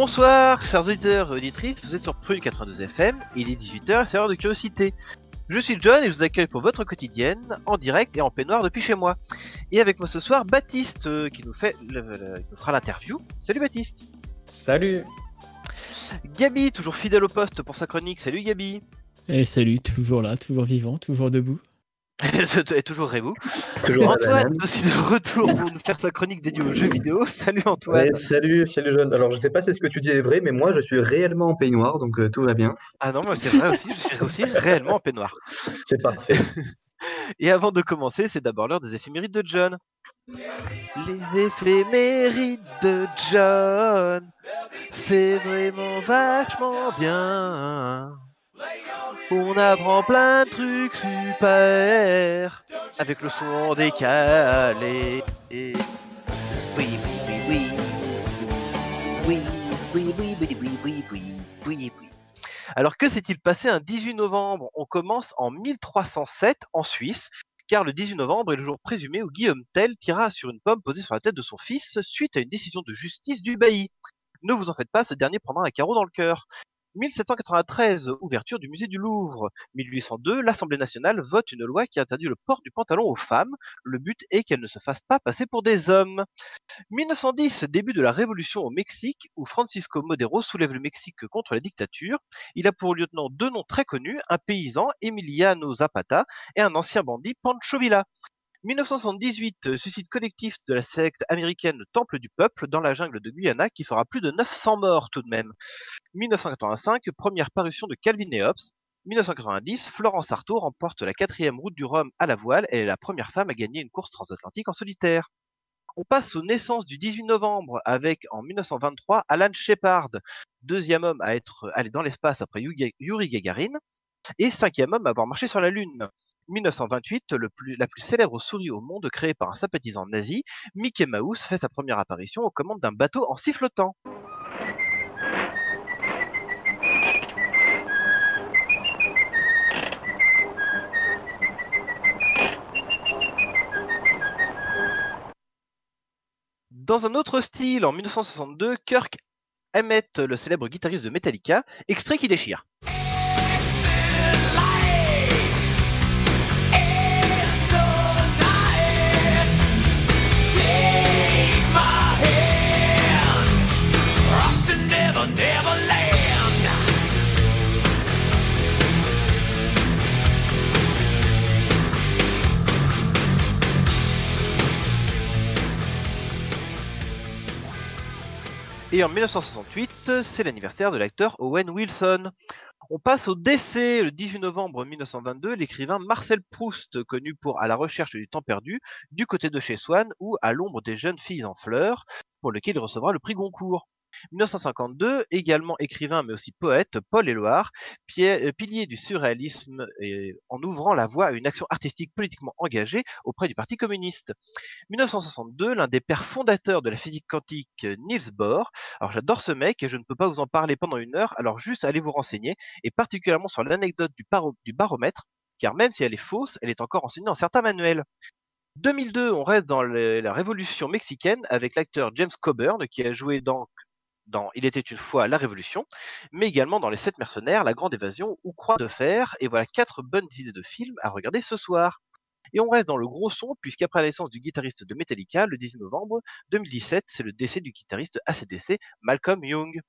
Bonsoir, chers auditeurs et auditrices, vous êtes sur Prune 92 FM, il est 18h, c'est l'heure de curiosité. Je suis John et je vous accueille pour votre quotidienne, en direct et en peignoir depuis chez moi. Et avec moi ce soir, Baptiste, euh, qui nous, fait le- le- nous fera l'interview. Salut Baptiste Salut Gabi, toujours fidèle au poste pour sa chronique. Salut Gabi Et salut, toujours là, toujours vivant, toujours debout. Et toujours Rébou. Toujours Antoine, aussi de retour pour nous faire sa chronique dédiée aux jeux vidéo. Salut Antoine Ouais, salut, salut John. Alors je sais pas si ce que tu dis est vrai, mais moi je suis réellement en peignoir, donc euh, tout va bien. Ah non, mais c'est vrai aussi, je suis aussi réellement en peignoir. C'est parfait. Et avant de commencer, c'est d'abord l'heure des éphémérides de John. Les éphémérides de John, c'est vraiment vachement bien. On apprend plein de trucs super avec le son décalé. Et... Alors que s'est-il passé un 18 novembre? On commence en 1307 en Suisse, car le 18 novembre est le jour présumé où Guillaume Tell tira sur une pomme posée sur la tête de son fils suite à une décision de justice du bailli. Ne vous en faites pas, ce dernier prendra un carreau dans le cœur. 1793, ouverture du musée du Louvre. 1802, l'Assemblée nationale vote une loi qui interdit le port du pantalon aux femmes. Le but est qu'elles ne se fassent pas passer pour des hommes. 1910, début de la révolution au Mexique, où Francisco Modero soulève le Mexique contre la dictature. Il a pour lieutenant deux noms très connus, un paysan, Emiliano Zapata, et un ancien bandit, Pancho Villa. 1978, euh, suicide collectif de la secte américaine Temple du Peuple dans la jungle de Guyana qui fera plus de 900 morts tout de même. 1985, première parution de Calvin et Hobbes. 1990, Florence Artaud remporte la quatrième route du Rhum à la voile. Elle est la première femme à gagner une course transatlantique en solitaire. On passe aux naissances du 18 novembre avec, en 1923, Alan Shepard, deuxième homme à être allé dans l'espace après Yuri Gagarin, et cinquième homme à avoir marché sur la Lune. 1928, le plus- la plus célèbre souris au monde créée par un sympathisant nazi, Mickey Mouse fait sa première apparition aux commandes d'un bateau en sifflotant. Dans un autre style, en 1962, Kirk Hammett, le célèbre guitariste de Metallica, extrait qui déchire. Et en 1968, c'est l'anniversaire de l'acteur Owen Wilson. On passe au décès le 18 novembre 1922, l'écrivain Marcel Proust, connu pour À la recherche du temps perdu, Du côté de chez Swann ou À l'ombre des jeunes filles en fleurs, pour lequel il recevra le prix Goncourt. 1952, également écrivain mais aussi poète, Paul Éluard, euh, pilier du surréalisme et en ouvrant la voie à une action artistique politiquement engagée auprès du Parti communiste. 1962, l'un des pères fondateurs de la physique quantique, euh, Niels Bohr. Alors j'adore ce mec et je ne peux pas vous en parler pendant une heure, alors juste allez vous renseigner, et particulièrement sur l'anecdote du, du baromètre, car même si elle est fausse, elle est encore enseignée dans certains manuels. 2002, on reste dans la révolution mexicaine avec l'acteur James Coburn qui a joué dans, dans Il était une fois la Révolution, mais également dans Les Sept Mercenaires, La Grande Évasion ou Croix de Fer, et voilà quatre bonnes idées de films à regarder ce soir. Et on reste dans le gros son, puisqu'après la naissance du guitariste de Metallica, le 19 novembre 2017, c'est le décès du guitariste ACDC, Malcolm Young.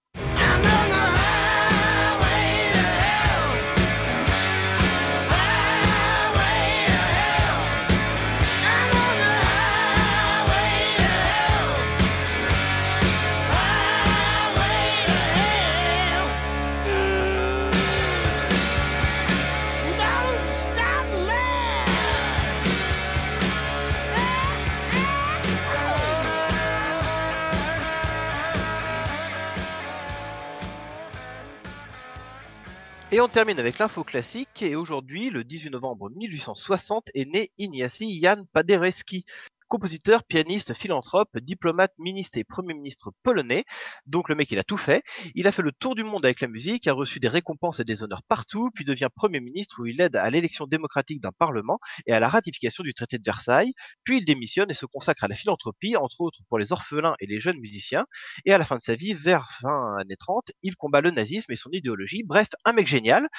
Et on termine avec l'info classique. Et aujourd'hui, le 18 novembre 1860, est né Ignacy Jan Paderewski, compositeur, pianiste, philanthrope, diplomate, ministre et premier ministre polonais. Donc le mec, il a tout fait. Il a fait le tour du monde avec la musique, a reçu des récompenses et des honneurs partout, puis devient premier ministre où il aide à l'élection démocratique d'un parlement et à la ratification du traité de Versailles. Puis il démissionne et se consacre à la philanthropie, entre autres pour les orphelins et les jeunes musiciens. Et à la fin de sa vie, vers fin années 30, il combat le nazisme et son idéologie. Bref, un mec génial,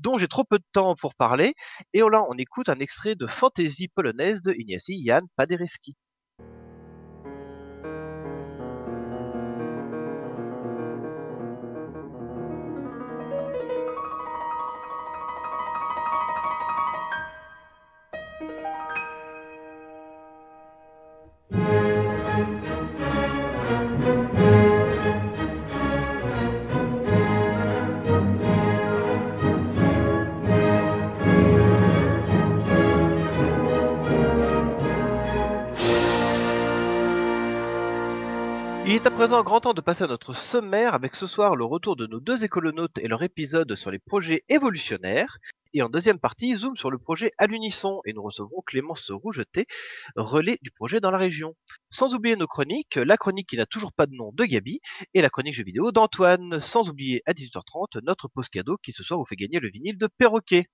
dont j'ai trop peu de temps pour parler. Et là, on écoute un extrait de Fantaisie polonaise de Ignacy Jan Paderewski. Il est à présent grand temps de passer à notre sommaire avec ce soir le retour de nos deux écolonautes et leur épisode sur les projets évolutionnaires. Et en deuxième partie, zoom sur le projet à l'unisson et nous recevrons Clémence Rougeté, relais du projet dans la région. Sans oublier nos chroniques, la chronique qui n'a toujours pas de nom de Gabi et la chronique jeux vidéo d'Antoine. Sans oublier à 18h30 notre pause cadeau qui ce soir vous fait gagner le vinyle de Perroquet.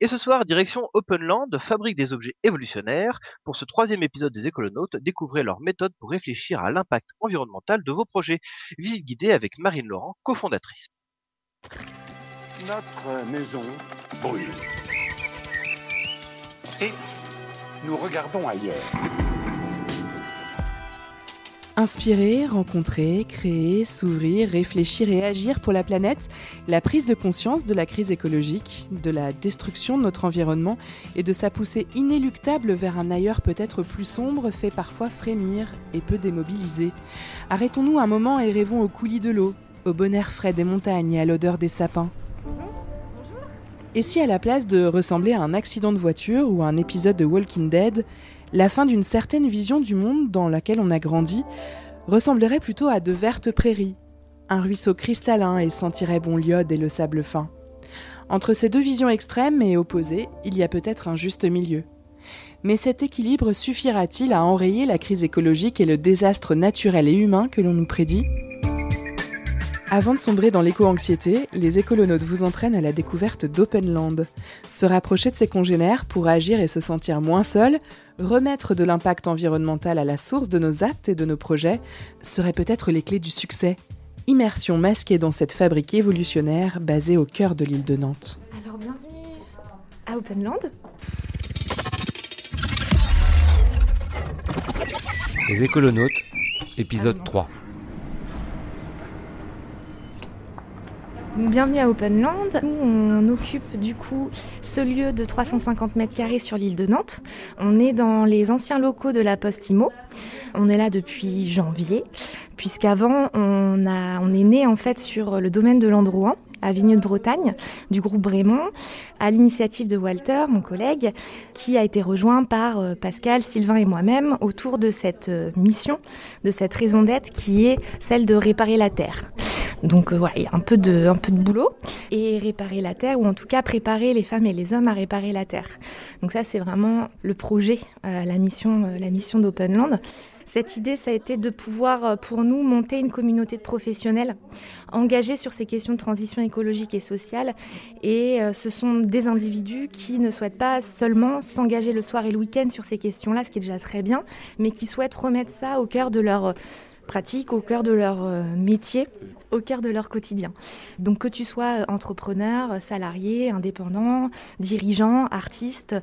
Et ce soir, direction Openland, fabrique des objets évolutionnaires. Pour ce troisième épisode des écolonautes, découvrez leur méthode pour réfléchir à l'impact environnemental de vos projets. Visite guidée avec Marine Laurent, cofondatrice. Notre maison brûle. Et nous regardons ailleurs. Inspirer, rencontrer, créer, s'ouvrir, réfléchir et agir pour la planète, la prise de conscience de la crise écologique, de la destruction de notre environnement et de sa poussée inéluctable vers un ailleurs peut-être plus sombre fait parfois frémir et peut démobiliser. Arrêtons-nous un moment et rêvons au coulis de l'eau, au bon air frais des montagnes et à l'odeur des sapins. Et si à la place de ressembler à un accident de voiture ou à un épisode de Walking Dead, la fin d'une certaine vision du monde dans laquelle on a grandi ressemblerait plutôt à de vertes prairies, un ruisseau cristallin et sentirait bon l'iode et le sable fin. Entre ces deux visions extrêmes et opposées, il y a peut-être un juste milieu. Mais cet équilibre suffira-t-il à enrayer la crise écologique et le désastre naturel et humain que l'on nous prédit? Avant de sombrer dans l'éco-anxiété, les écolonautes vous entraînent à la découverte d'Openland. Se rapprocher de ses congénères pour agir et se sentir moins seul, remettre de l'impact environnemental à la source de nos actes et de nos projets, seraient peut-être les clés du succès. Immersion masquée dans cette fabrique évolutionnaire basée au cœur de l'île de Nantes. Alors bienvenue à Openland. Les écolonautes, épisode 3. Bienvenue à Openland. Nous, on occupe du coup ce lieu de 350 mètres carrés sur l'île de Nantes. On est dans les anciens locaux de la Poste Imo. On est là depuis janvier, puisqu'avant, on, on est né en fait sur le domaine de l'Androuan à Vigneux de Bretagne, du groupe Brémont, à l'initiative de Walter, mon collègue, qui a été rejoint par euh, Pascal, Sylvain et moi-même autour de cette euh, mission, de cette raison d'être qui est celle de réparer la Terre. Donc euh, voilà, il y a un peu, de, boulot. Et réparer la Terre, ou en tout cas préparer les femmes et les hommes à réparer la Terre. Donc ça, c'est vraiment le projet, euh, la mission, euh, la mission d'Openland. Cette idée, ça a été de pouvoir, pour nous, monter une communauté de professionnels engagés sur ces questions de transition écologique et sociale. Et ce sont des individus qui ne souhaitent pas seulement s'engager le soir et le week-end sur ces questions-là, ce qui est déjà très bien, mais qui souhaitent remettre ça au cœur de leur pratique, au cœur de leur métier au cœur de leur quotidien. Donc que tu sois entrepreneur, salarié, indépendant, dirigeant, artiste,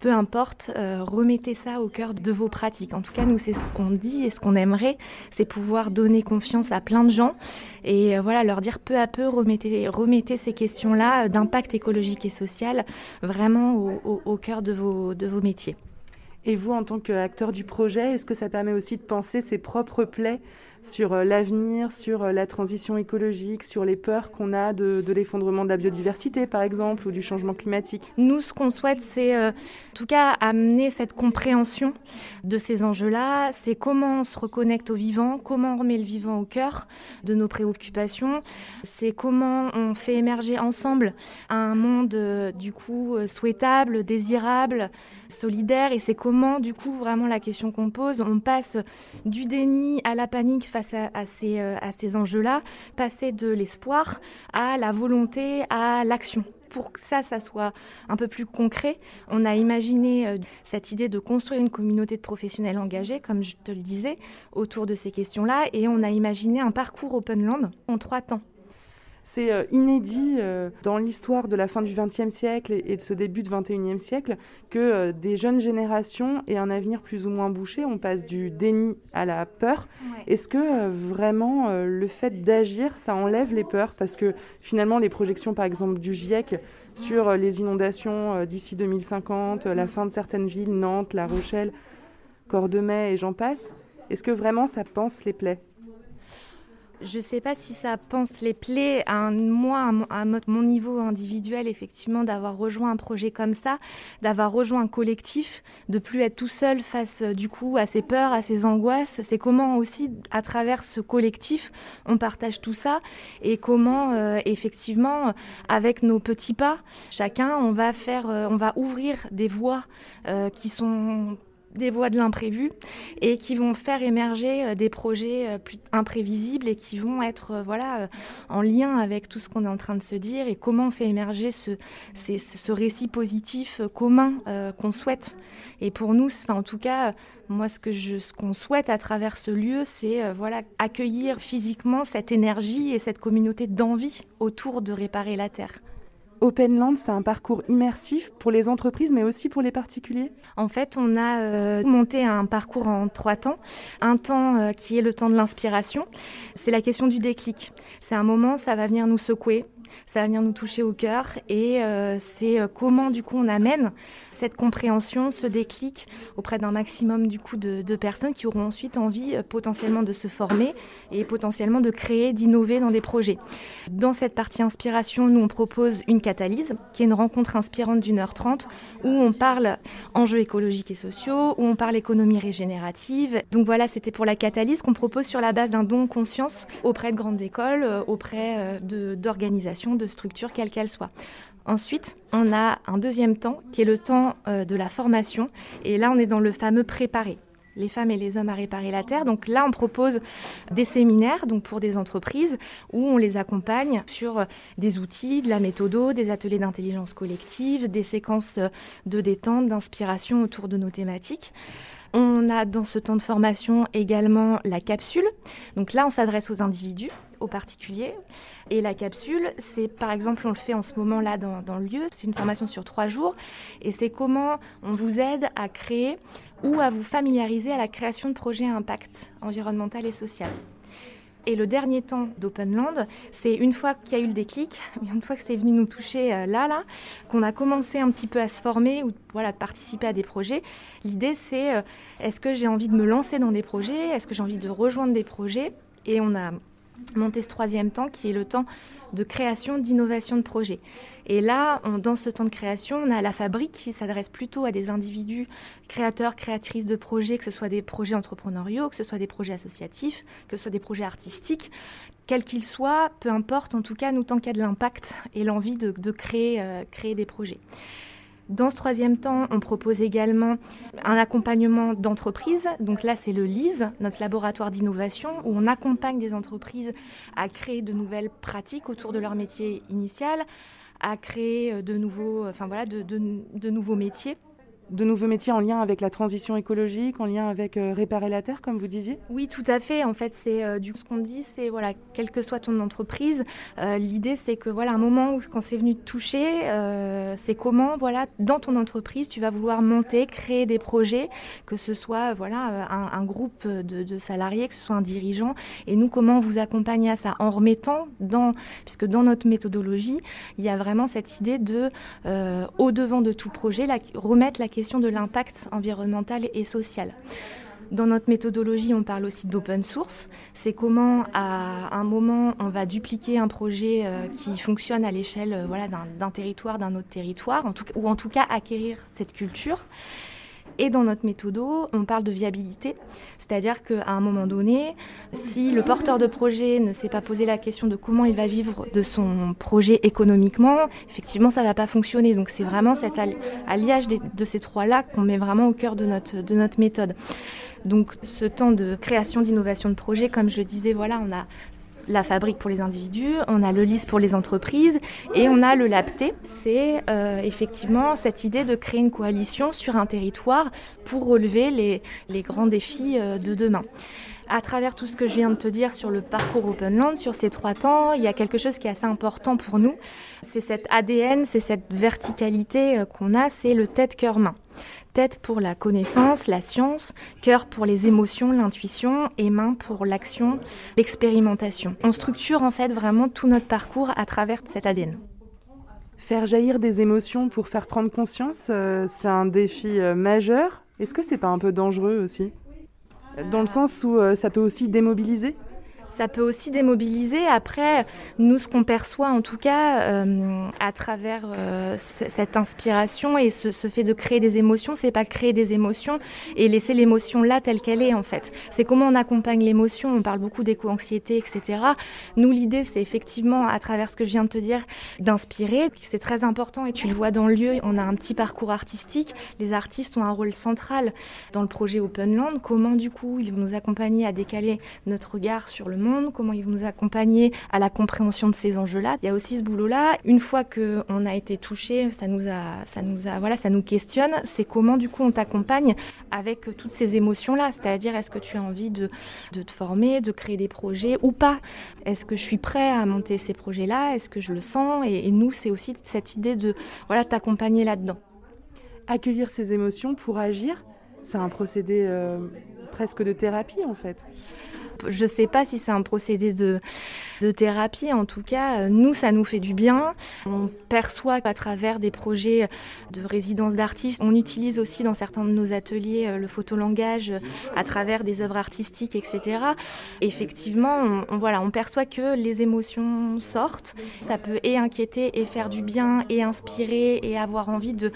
peu importe, euh, remettez ça au cœur de vos pratiques. En tout cas, nous, c'est ce qu'on dit et ce qu'on aimerait, c'est pouvoir donner confiance à plein de gens et euh, voilà, leur dire peu à peu, remettez, remettez ces questions-là d'impact écologique et social vraiment au, au cœur de vos, de vos métiers. Et vous, en tant qu'acteur du projet, est-ce que ça permet aussi de penser ses propres plaies sur euh, l'avenir, sur euh, la transition écologique, sur les peurs qu'on a de, l'effondrement de la biodiversité, par exemple, ou du changement climatique? Nous, ce qu'on souhaite, c'est en tout cas amener cette compréhension de ces enjeux-là. C'est comment on se reconnecte au vivant, comment on remet le vivant au cœur de nos préoccupations. C'est comment on fait émerger ensemble un monde, du coup, souhaitable, désirable, solidaire. Et c'est comment, du coup, vraiment la question qu'on pose, on passe du déni à la panique face à, ces, euh, à ces enjeux-là, passer de l'espoir à la volonté, à l'action pour que ça, ça soit un peu plus concret, on a imaginé euh, cette idée de construire une communauté de professionnels engagés, comme je te le disais, autour de ces questions-là, et on a imaginé un parcours Open Land en trois temps. C'est euh, inédit euh, dans l'histoire de la fin du XXe siècle et, de ce début du XXIe siècle que euh, des jeunes générations aient un avenir plus ou moins bouché. On passe du déni à la peur. Est-ce que vraiment le fait d'agir, ça enlève les peurs? Parce que finalement, les projections, par exemple, du GIEC sur les inondations d'ici 2050, la fin de certaines villes, Nantes, La Rochelle, Cordemais et j'en passe, est-ce que vraiment ça pense les plaies? Je ne sais pas si ça pense les plaies à moi, à mon niveau individuel, effectivement, d'avoir rejoint un projet comme ça, d'avoir rejoint un collectif, de plus être tout seul face, euh, du coup, à ses peurs, à ses angoisses. C'est comment aussi, à travers ce collectif, on partage tout ça et comment, euh, effectivement, avec nos petits pas, chacun, on va faire, euh, on va ouvrir des voies qui sont des voies de l'imprévu et qui vont faire émerger euh, des projets euh, plus imprévisibles et qui vont être euh, voilà en lien avec tout ce qu'on est en train de se dire et comment on fait émerger ce, ce récit positif commun qu'on souhaite. Et pour nous, enfin, en tout cas, moi, ce que je, ce qu'on souhaite à travers ce lieu, c'est voilà accueillir physiquement cette énergie et cette communauté d'envie autour de réparer la terre. Openland, c'est un parcours immersif pour les entreprises, mais aussi pour les particuliers? En fait, on a euh, monté un parcours en trois temps. Un temps euh, qui est le temps de l'inspiration. C'est la question du déclic. C'est un moment, ça va venir nous secouer, ça va venir nous toucher au cœur et euh, c'est euh, comment du coup on amène cette compréhension, ce déclic auprès d'un maximum du coup de, personnes qui auront ensuite envie euh, potentiellement de se former et potentiellement de créer, d'innover dans des projets. Dans cette partie inspiration, nous on propose une catalyse qui est une rencontre inspirante d'une heure trente où on parle enjeux écologiques et sociaux, où on parle économie régénérative. Donc voilà, c'était pour la catalyse qu'on propose sur la base d'un don conscience auprès de grandes écoles, auprès d'organisations de structure, quelle qu'elle soit. Ensuite, on a un deuxième temps qui est le temps euh, de la formation. Et là, on est dans le fameux préparer les femmes et les hommes à réparer la terre. Donc là, on propose des séminaires donc pour des entreprises où on les accompagne sur euh, des outils, de la méthodo, des ateliers d'intelligence collective, des séquences euh, de détente, d'inspiration autour de nos thématiques. On a dans ce temps de formation également la capsule. Donc là, on s'adresse aux individus, aux particuliers. Et la capsule, c'est par exemple, on le fait en ce moment-là dans, dans, le lieu, c'est une formation sur trois jours. Et c'est comment on vous aide à créer ou à vous familiariser à la création de projets à impact environnemental et social. Et le dernier temps d'Openland, c'est une fois qu'il y a eu le déclic, une fois que c'est venu nous toucher euh, là, là, qu'on a commencé un petit peu à se former ou voilà, participer à des projets. L'idée, c'est euh, est-ce que j'ai envie de me lancer dans des projets? Est-ce que j'ai envie de rejoindre des projets? Et on a monté ce troisième temps qui est le temps de création, d'innovation de projets. Et là, dans ce temps de création, on a la fabrique qui s'adresse plutôt à des individus créateurs, créatrices de projets, que ce soit des projets entrepreneuriaux, que ce soit des projets associatifs, que ce soit des projets artistiques, quels qu'ils soient, peu importe, en tout cas, nous, tant qu'il y a de l'impact et l'envie de, créer, euh, créer des projets. Dans ce troisième temps, on propose également un accompagnement d'entreprise. Donc là, c'est le LISE, notre laboratoire d'innovation, où on accompagne des entreprises à créer de nouvelles pratiques autour de leur métier initial, à créer de nouveaux, enfin voilà, de nouveaux métiers de nouveaux métiers en lien avec la transition écologique, en lien avec euh, réparer la terre, comme vous disiez? Oui, tout à fait. En fait, c'est euh, du ce qu'on dit, c'est voilà, quelle que soit ton entreprise, euh, l'idée c'est que voilà, un moment où quand c'est venu te toucher, c'est comment voilà, dans ton entreprise, tu vas vouloir monter, créer des projets, que ce soit voilà un, groupe de, salariés, que ce soit un dirigeant, et nous comment vous accompagner à ça? En remettant dans, puisque dans notre méthodologie, il y a vraiment cette idée de au devant de tout projet, remettre la question de l'impact environnemental et social. Dans notre méthodologie, on parle aussi d'open source. C'est comment, à un moment, on va dupliquer un projet euh, qui fonctionne à l'échelle euh, d'un territoire, d'un autre territoire, ou en tout cas acquérir cette culture. Et dans notre méthodo, on parle de viabilité, c'est-à-dire qu'à un moment donné, si le porteur de projet ne s'est pas posé la question de comment il va vivre de son projet économiquement, effectivement, ça ne va pas fonctionner. Donc c'est vraiment cet alliage de ces trois-là qu'on met vraiment au cœur de notre, de notre méthode. Donc ce temps de création, d'innovation de projet, comme je le disais, voilà, on a la fabrique pour les individus, on a le LIS pour les entreprises et on a le LAPT. C'est euh, effectivement cette idée de créer une coalition sur un territoire pour relever les, les grands défis euh, de demain à travers tout ce que je viens de te dire sur le parcours Openland, sur ces trois temps, il y a quelque chose qui est assez important pour nous. C'est cet ADN, c'est cette verticalité euh, qu'on a, c'est le tête-cœur-main. Tête pour la connaissance, la science, cœur pour les émotions, l'intuition et main pour l'action, l'expérimentation. On structure en fait vraiment tout notre parcours à travers cet ADN. Faire jaillir des émotions pour faire prendre conscience, euh, c'est un défi euh, majeur. Est-ce que c'est pas un peu dangereux aussi? Dans le sens où euh, ça peut aussi démobiliser ça peut aussi démobiliser. Après, nous, ce qu'on perçoit en tout cas euh, à travers euh, cette inspiration et ce, fait de créer des émotions, c'est pas créer des émotions et laisser l'émotion là telle qu'elle est en fait. C'est comment on accompagne l'émotion. On parle beaucoup d'éco-anxiété, etc. Nous, l'idée, c'est effectivement, à travers ce que je viens de te dire, d'inspirer. C'est très important et tu le vois dans le lieu. On a un petit parcours artistique. Les artistes ont un rôle central dans le projet Open Land. Comment, du coup, ils vont nous accompagner à décaler notre regard sur le monde, comment ils vont nous accompagner à la compréhension de ces enjeux-là. Il y a aussi ce boulot-là. Une fois qu'on a été touché, ça nous a, ça nous a, voilà, ça nous questionne. C'est comment du coup on t'accompagne avec toutes ces émotions-là? C'est-à-dire, est-ce que tu as envie de, de te former, de créer des projets ou pas? Est-ce que je suis prêt à monter ces projets-là? Est-ce que je le sens? Et, nous, c'est aussi cette idée de voilà t'accompagner là-dedans. Accueillir ces émotions pour agir, c'est un procédé euh, presque de thérapie en fait. Je ne sais pas si c'est un procédé de, thérapie. En tout cas, euh, nous, ça nous fait du bien. On perçoit à travers des projets de résidence d'artistes. On utilise aussi dans certains de nos ateliers euh, le photolangage euh, à travers des œuvres artistiques, etc. Effectivement, on, voilà, on perçoit que les émotions sortent. Ça peut inquiéter et faire du bien et inspirer et avoir envie de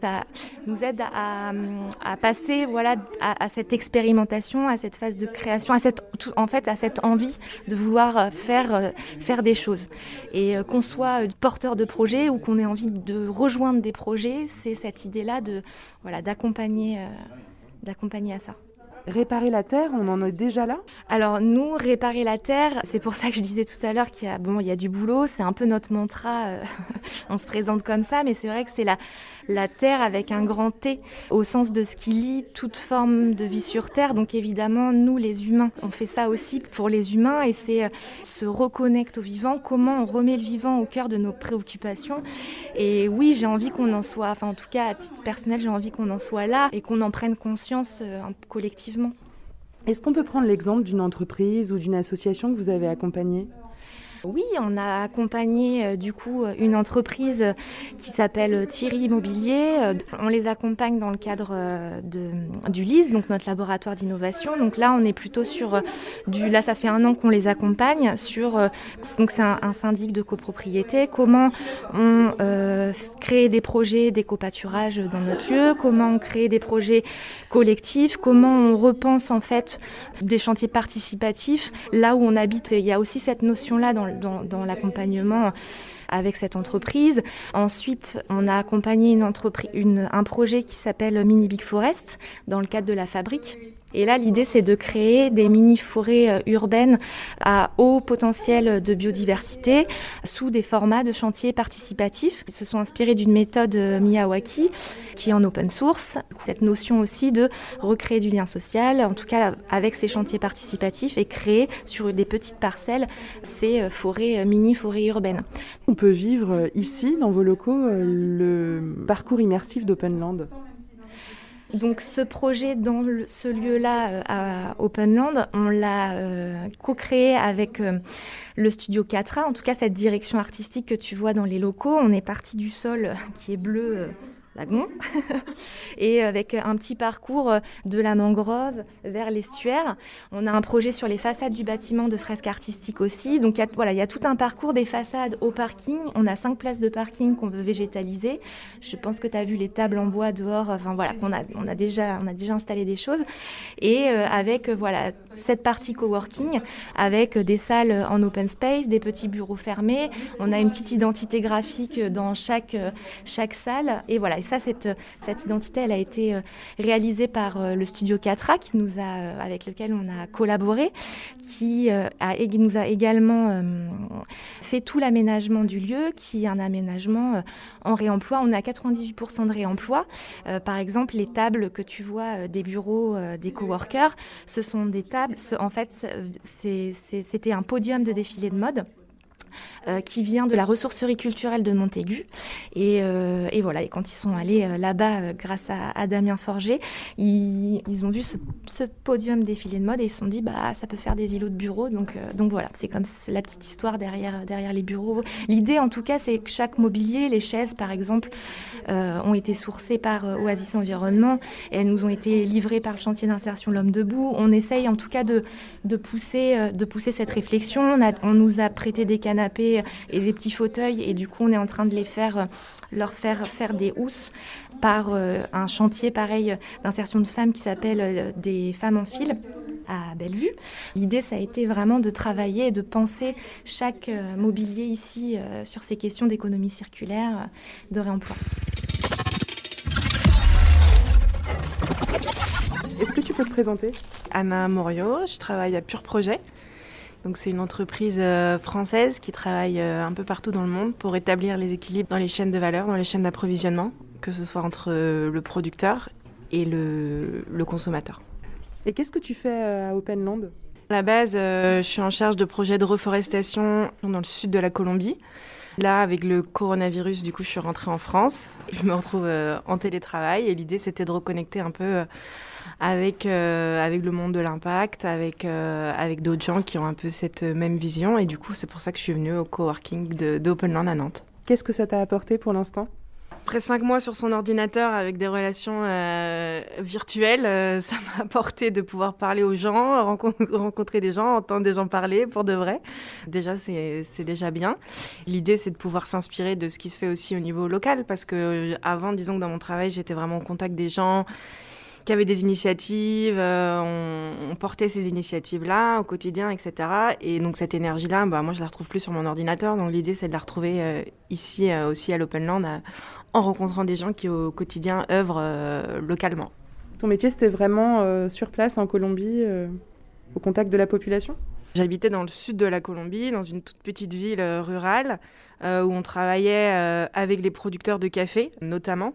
ça nous aide à, passer voilà, à, cette expérimentation, à cette phase de création, à cette, en fait, à cette envie de vouloir faire, euh, faire des choses. Et euh, qu'on soit porteur de projets ou qu'on ait envie de rejoindre des projets, c'est cette idée-là voilà, euh, d'accompagner à ça. Réparer la terre, on en est déjà là? Alors nous, réparer la terre, c'est pour ça que je disais tout à l'heure qu'il y a bon, il y a du boulot, c'est un peu notre mantra. Euh, on se présente comme ça, mais c'est vrai que c'est la la terre avec un grand T au sens de ce qui lie toute forme de vie sur terre. Donc évidemment, nous les humains, on fait ça aussi pour les humains et c'est euh, se reconnecter au vivant, comment on remet le vivant au cœur de nos préoccupations. Et oui, j'ai envie qu'on en soit, enfin en tout cas à titre personnel, j'ai envie qu'on en soit là et qu'on en prenne conscience euh, collectivement est-ce qu'on peut prendre l'exemple d'une entreprise ou d'une association que vous avez accompagnée? Oui, on a accompagné euh, du coup une entreprise qui s'appelle Thierry Immobilier. Euh, on les accompagne dans le cadre euh, du LIS, donc notre laboratoire d'innovation. Donc là, on est plutôt sur du. Là, ça fait un an qu'on les accompagne sur. Donc c'est un, syndic de copropriété. Comment on crée des projets d'éco-pâturage dans notre lieu? Comment on crée des projets collectifs? Comment on repense en fait des chantiers participatifs là où on habite? Il y a aussi cette notion-là dans dans, l'accompagnement avec cette entreprise. Ensuite, on a accompagné un projet qui s'appelle Mini Big Forest dans le cadre de la fabrique. Et là, l'idée, c'est de créer des mini-forêts euh, urbaines à haut potentiel de biodiversité sous des formats de chantiers participatifs. Ils se sont inspirés d'une méthode euh, Miyawaki qui est en open source. Cette notion aussi de recréer du lien social, en tout cas avec ces chantiers participatifs et créer sur des petites parcelles ces euh, forêts, mini-forêts urbaines. On peut vivre ici, dans vos locaux, le parcours immersif d'Openland donc ce projet dans ce lieu-là euh, à Openland, on l'a euh, co-créé avec euh, le studio 4A, en tout cas cette direction artistique que tu vois dans les locaux. On est parti du sol qui est bleu lagon, et avec un petit parcours de la mangrove vers l'estuaire. On a un projet sur les façades du bâtiment de fresques artistiques aussi. Donc voilà, il y a tout un parcours des façades au parking. On a cinq places de parking qu'on veut végétaliser. Je pense que tu as vu les tables en bois dehors. Enfin voilà, on a, a, déjà, a installé des choses. Et euh, avec voilà cette partie coworking, avec des salles en open space, des petits bureaux fermés. On a une petite identité graphique dans chaque, chaque salle. Et voilà, ça, cette, cette identité, elle a été euh, réalisée par euh, le studio Catra, avec lequel on a collaboré, qui nous a également fait tout l'aménagement du lieu, qui est un aménagement en réemploi. On a 98% de réemploi. par exemple, les tables que tu vois des bureaux des coworkers, ce sont des tables, en fait, c'était un podium de défilé de mode. Euh, qui vient de la ressourcerie culturelle de Montaigu. Et, euh, voilà, et quand ils sont allés euh, là-bas grâce à, Damien Forger, ils, ont vu ce, ce, podium défilé de mode et ils se sont dit, bah, ça peut faire des îlots de bureaux. Donc, donc voilà, c'est comme la petite histoire derrière, derrière les bureaux. L'idée, en tout cas, c'est que chaque mobilier, les chaises, par exemple, ont été sourcées par Oasis Environnement et elles nous ont été livrées par le chantier d'insertion L'Homme Debout. On essaye, en tout cas, de, de, pousser, de pousser cette réflexion. On, nous a prêté des canapés et des petits fauteuils. Et du coup, on est en train de les faire, euh, leur faire faire des housses par euh, un chantier pareil d'insertion de femmes qui s'appelle euh, des femmes en fil à Bellevue. L'idée, ça a été vraiment de travailler et de penser chaque mobilier ici sur ces questions d'économie circulaire, de réemploi. Est-ce que tu peux te présenter? Anna Morio, je travaille à Pure Projet. Donc c'est une entreprise euh, française qui travaille euh, un peu partout dans le monde pour établir les équilibres dans les chaînes de valeur, dans les chaînes d'approvisionnement, que ce soit entre euh, le producteur et le, consommateur. Et qu'est-ce que tu fais à Openland À la base, je suis en charge de projets de reforestation dans le sud de la Colombie. Là, avec le coronavirus, du coup, je suis rentrée en France. Je me retrouve en télétravail et l'idée, c'était de reconnecter un peu avec, euh, avec le monde de l'impact, avec, euh, avec d'autres gens qui ont un peu cette même vision. Et du coup, c'est pour ça que je suis venue au coworking d'Openland à Nantes. Qu'est-ce que ça t'a apporté pour l'instant? Après cinq mois sur son ordinateur avec des relations euh, virtuelles, ça m'a apporté de pouvoir parler aux gens, rencontrer des gens, entendre des gens parler pour de vrai. Déjà, c'est déjà bien. L'idée, c'est de pouvoir s'inspirer de ce qui se fait aussi au niveau local parce que avant, disons que dans mon travail, j'étais vraiment en contact des gens qui avait des initiatives, euh, on, portait ces initiatives-là au quotidien, etc. Et donc cette énergie-là, bah, moi je la retrouve plus sur mon ordinateur. Donc l'idée c'est de la retrouver euh, ici euh, aussi à l'Openland en rencontrant des gens qui au quotidien œuvrent localement. Ton métier c'était vraiment sur place en Colombie, au contact de la population? J'habitais dans le sud de la Colombie, dans une toute petite ville rurale, où on travaillait avec les producteurs de café notamment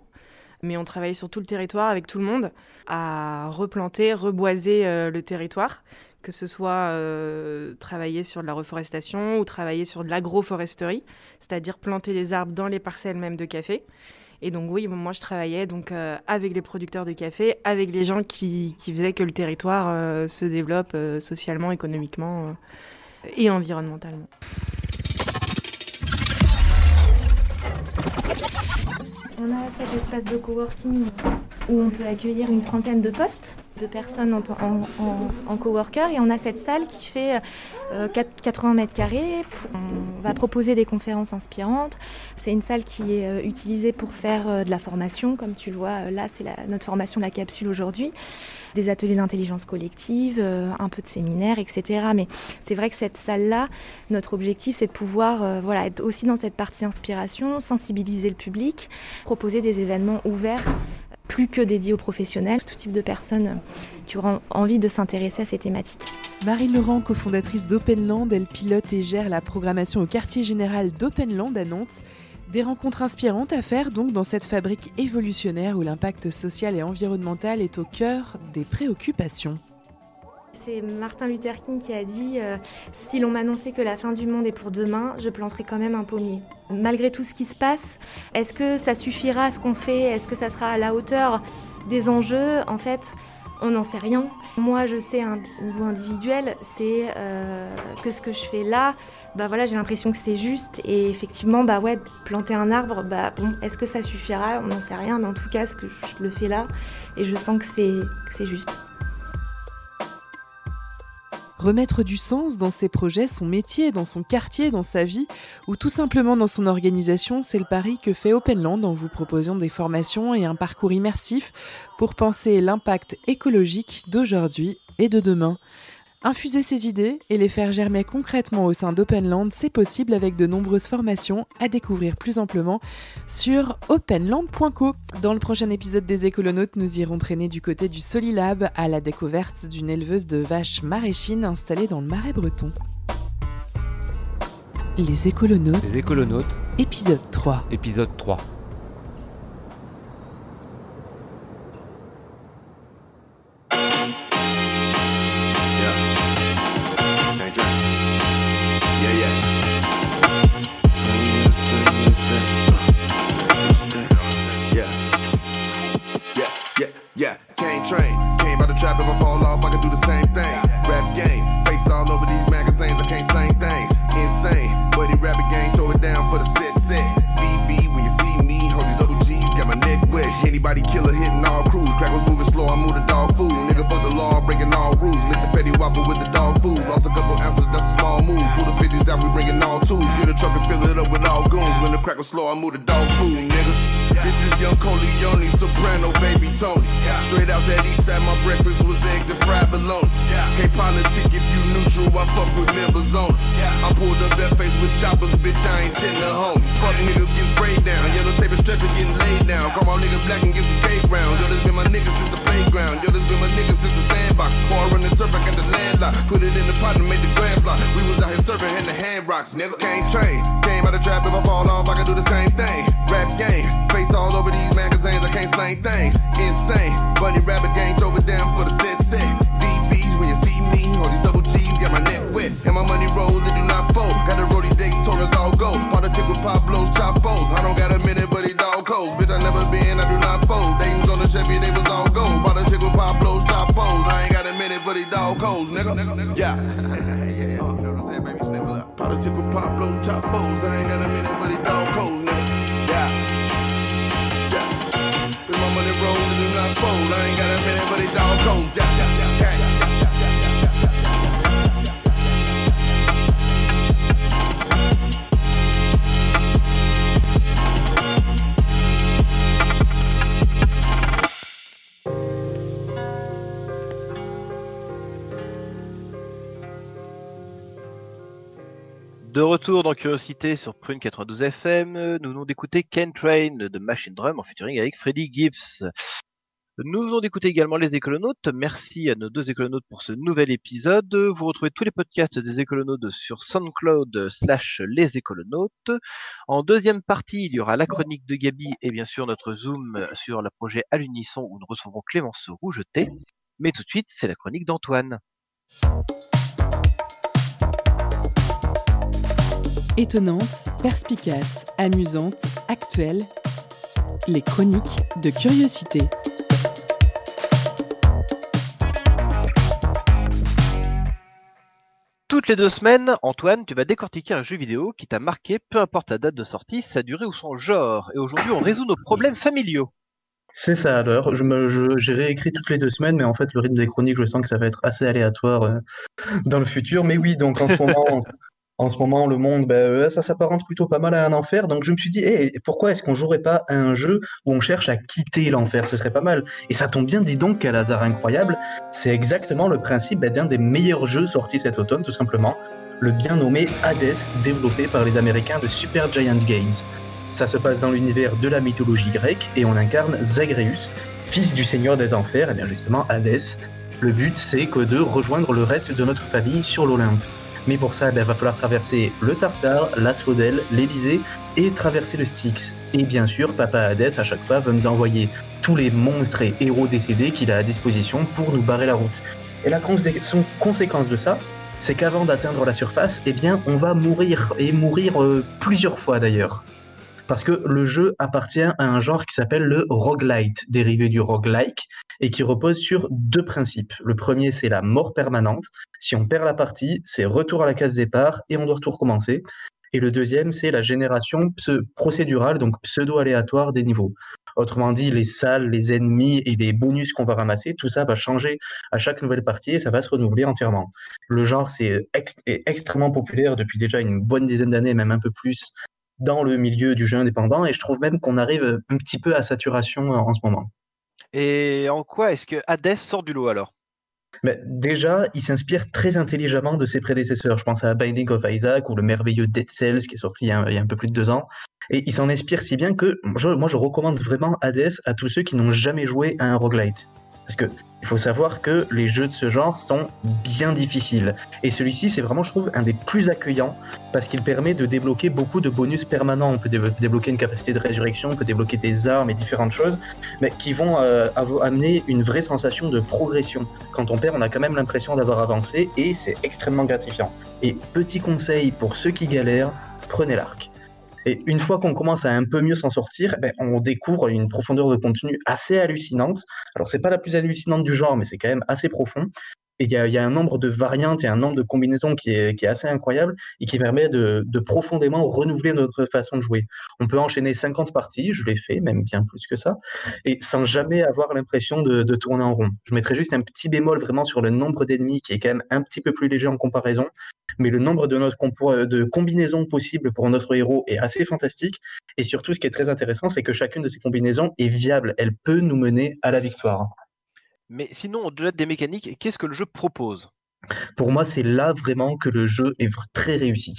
mais on travaillait sur tout le territoire avec tout le monde à replanter, reboiser euh, le territoire, que ce soit euh, travailler sur de la reforestation ou travailler sur de l'agroforesterie, c'est-à-dire planter les arbres dans les parcelles même de café. Et donc oui, moi je travaillais donc euh, avec les producteurs de café, avec les gens qui faisaient que le territoire se développe socialement, économiquement et environnementalement. On a cet espace de coworking où on peut accueillir une trentaine de postes de personnes en, coworker et on a cette salle qui fait 80 euh, mètres carrés. On va proposer des conférences inspirantes. C'est une salle qui est euh, utilisée pour faire euh, de la formation, comme tu le vois là, c'est notre formation la capsule aujourd'hui des ateliers d'intelligence collective, euh, un peu de séminaires, etc. Mais c'est vrai que cette salle-là, notre objectif, c'est de pouvoir euh, voilà, être aussi dans cette partie inspiration, sensibiliser le public, proposer des événements ouverts plus que dédiés aux professionnels, tout type de personnes qui auront envie de s'intéresser à ces thématiques. Marie Laurent, cofondatrice d'Openland, elle pilote et gère la programmation au quartier général d'Openland à Nantes. Des rencontres inspirantes à faire donc dans cette fabrique évolutionnaire où l'impact social et environnemental est au cœur des préoccupations. C'est Martin Luther King qui a dit euh, Si l'on m'annonçait que la fin du monde est pour demain, je planterai quand même un pommier. Malgré tout ce qui se passe, est-ce que ça suffira ce qu'on fait? Est-ce que ça sera à la hauteur des enjeux? En fait, on n'en sait rien. Moi, je sais, à un niveau individuel, c'est euh, que ce que je fais là, bah voilà, j'ai l'impression que c'est juste. Et effectivement, bah ouais, planter un arbre, bah bon, est-ce que ça suffira? On n'en sait rien, mais en tout cas, ce que je le fais là, et je sens que c'est juste. Remettre du sens dans ses projets, son métier, dans son quartier, dans sa vie, ou tout simplement dans son organisation, c'est le pari que fait Openland en vous proposant des formations et un parcours immersif pour penser l'impact écologique d'aujourd'hui et de demain. Infuser ces idées et les faire germer concrètement au sein d'Openland, c'est possible avec de nombreuses formations à découvrir plus amplement sur openland.co. Dans le prochain épisode des écolonautes, nous irons traîner du côté du Solilab à la découverte d'une éleveuse de vaches maraîchines installée dans le marais breton. Les écolonautes. Les écolonautes. Épisode 3. Épisode 3. Somebody killer hitting all crews. Crack was moving slow, I moved the dog food. Nigga for the law, breaking all rules. Mr. Petty Whopper with the dog food. Lost a couple ounces, that's a small move. Pull the 50s out, we bringing all twos. Get a truck and fill it up with all goons. When the crack was slow, I moved the dog food, nigga. Bitches young Coleone, soprano, baby Tony. Yeah. Straight out that east side, my breakfast was eggs and fried bologna. Yeah. Can't politic if you neutral, I fuck with members only. Yeah. I pulled up choppers, bitch, I ain't sitting at home. Fuck niggas getting sprayed down, yellow tape and stretcher getting laid down. Come on, nigga black and get some cake round. Yo, this been my nigga since the playground. Yo, this been my nigga since the sandbox. I run the turf, I got the landlock. Put it in the pot and made the grand block. We was out here serving hand the hand rocks, nigga. Can't train, came out the trap if I fall off, I can do the same thing. Rap game, face all over these magazines, I can't slang things. Insane, bunny rabbit gang, throw it down for the set set. VBs when you see me, all these double G's got my neck wet. And my money roll, it do not fold. Got a roadie Daytona's all go. Politic with Pablo's chopos. I don't got a minute, but he dog codes. Bitch, I never been, I do not fold. Dayton's on the Chevy, they was all gold. Politic with Pablo's chopos. I ain't got a minute, but he dog codes, nigga. nigga Yeah. yeah, yeah, You know what I'm saying, baby? Sniffle up. Politic with Pablo's chopos. I ain't retour dans Curiosité sur Prune 92 FM, nous venons d'écouter Ken Train de Machine Drum en featuring avec Freddy Gibbs. Nous venons d'écouter également les écolonautes. Merci à nos deux écolonautes pour ce nouvel épisode. Vous retrouvez tous les podcasts des écolonautes sur SoundCloud slash les écolonautes. En deuxième partie, il y aura la chronique de Gabi et bien sûr notre zoom sur le projet à l'unisson où nous recevons Clémence Rougeté. Mais tout de suite, c'est la chronique d'Antoine. Étonnante, perspicace, amusante, actuelle, les chroniques de curiosité. Toutes les deux semaines, Antoine, tu vas décortiquer un jeu vidéo qui t'a marqué, peu importe la date de sortie, sa durée ou son genre. Et aujourd'hui, on résout nos problèmes familiaux. C'est ça alors, je me, je- j'ai réécrit toutes les deux semaines, mais en fait le rythme des chroniques, je sens que ça va être assez aléatoire euh, dans le futur. Mais oui, donc en ce moment, en ce moment le monde, ben, euh, ça s'apparente plutôt pas mal à un enfer. Donc je me suis dit, Eh, pourquoi est-ce qu'on jouerait pas à un jeu où on cherche à quitter l'enfer? Ce serait pas mal. Et ça tombe bien, dis donc, quel hasard incroyable. C'est exactement le principe ben, d'un des meilleurs jeux sortis cet automne, tout simplement. Le bien nommé Hades, développé par les Américains de Supergiant Games. Ça se passe dans l'univers de la mythologie grecque et on incarne Zagreus, fils du seigneur des enfers, et bien justement Hadès. Le but c'est que de rejoindre le reste de notre famille sur l'Olympe. Mais pour ça, il va falloir traverser le Tartare, l'Asphodèle, l'Élysée et traverser le Styx. Et bien sûr, Papa Hadès à chaque fois va nous envoyer tous les monstres et héros décédés qu'il a à disposition pour nous barrer la route. Et la conséquence de ça, c'est qu'avant d'atteindre la surface, eh on va mourir et mourir euh, plusieurs fois d'ailleurs. Parce que le jeu appartient à un genre qui s'appelle le roguelite, dérivé du roguelike, et qui repose sur deux principes. Le premier, c'est la mort permanente. Si on perd la partie, c'est retour à la case départ et on doit tout recommencer. Et le deuxième, c'est la génération procédurale, donc pseudo-aléatoire des niveaux. Autrement dit, les salles, les ennemis et les bonus qu'on va ramasser, tout ça va changer à chaque nouvelle partie et ça va se renouveler entièrement. Le genre c'est est extrêmement populaire depuis déjà une bonne dizaine d'années, même un peu plus, dans le milieu du jeu indépendant et je trouve même qu'on arrive un petit peu à saturation en ce moment. Et en quoi est-ce que Hades sort du lot alors? Mais déjà, il s'inspire très intelligemment de ses prédécesseurs. Je pense à Binding of Isaac ou le merveilleux Dead Cells qui est sorti il y a, un peu plus de deux ans. Et il s'en inspire si bien que moi, je recommande vraiment Hades à tous ceux qui n'ont jamais joué à un roguelite. Parce que il faut savoir que les jeux de ce genre sont bien difficiles. Et celui-ci, c'est vraiment, je trouve, un des plus accueillants parce qu'il permet de débloquer beaucoup de bonus permanents. On peut débloquer une capacité de résurrection, on peut débloquer des armes et différentes choses, mais qui vont euh, amener une vraie sensation de progression. Quand on perd, on a quand même l'impression d'avoir avancé et c'est extrêmement gratifiant. Et petit conseil pour ceux qui galèrent, prenez l'arc. Et une fois qu'on commence à un peu mieux s'en sortir, ben, on découvre une profondeur de contenu assez hallucinante. Alors, c'est pas la plus hallucinante du genre, mais c'est quand même assez profond. Et il y, a, un nombre de variantes et un nombre de combinaisons qui est, assez incroyable et qui permet de, profondément renouveler notre façon de jouer. On peut enchaîner 50 parties, je l'ai fait, même bien plus que ça, et sans jamais avoir l'impression de, de, tourner en rond. Je mettrais juste un petit bémol vraiment sur le nombre d'ennemis qui est quand même un petit peu plus léger en comparaison, mais le nombre de, notre de combinaisons possibles pour notre héros est assez fantastique. Et surtout, ce qui est très intéressant, c'est que chacune de ces combinaisons est viable. Elle peut nous mener à la victoire. Mais sinon, au-delà des mécaniques, qu'est-ce que le jeu propose? Pour moi, c'est là vraiment que le jeu est très réussi.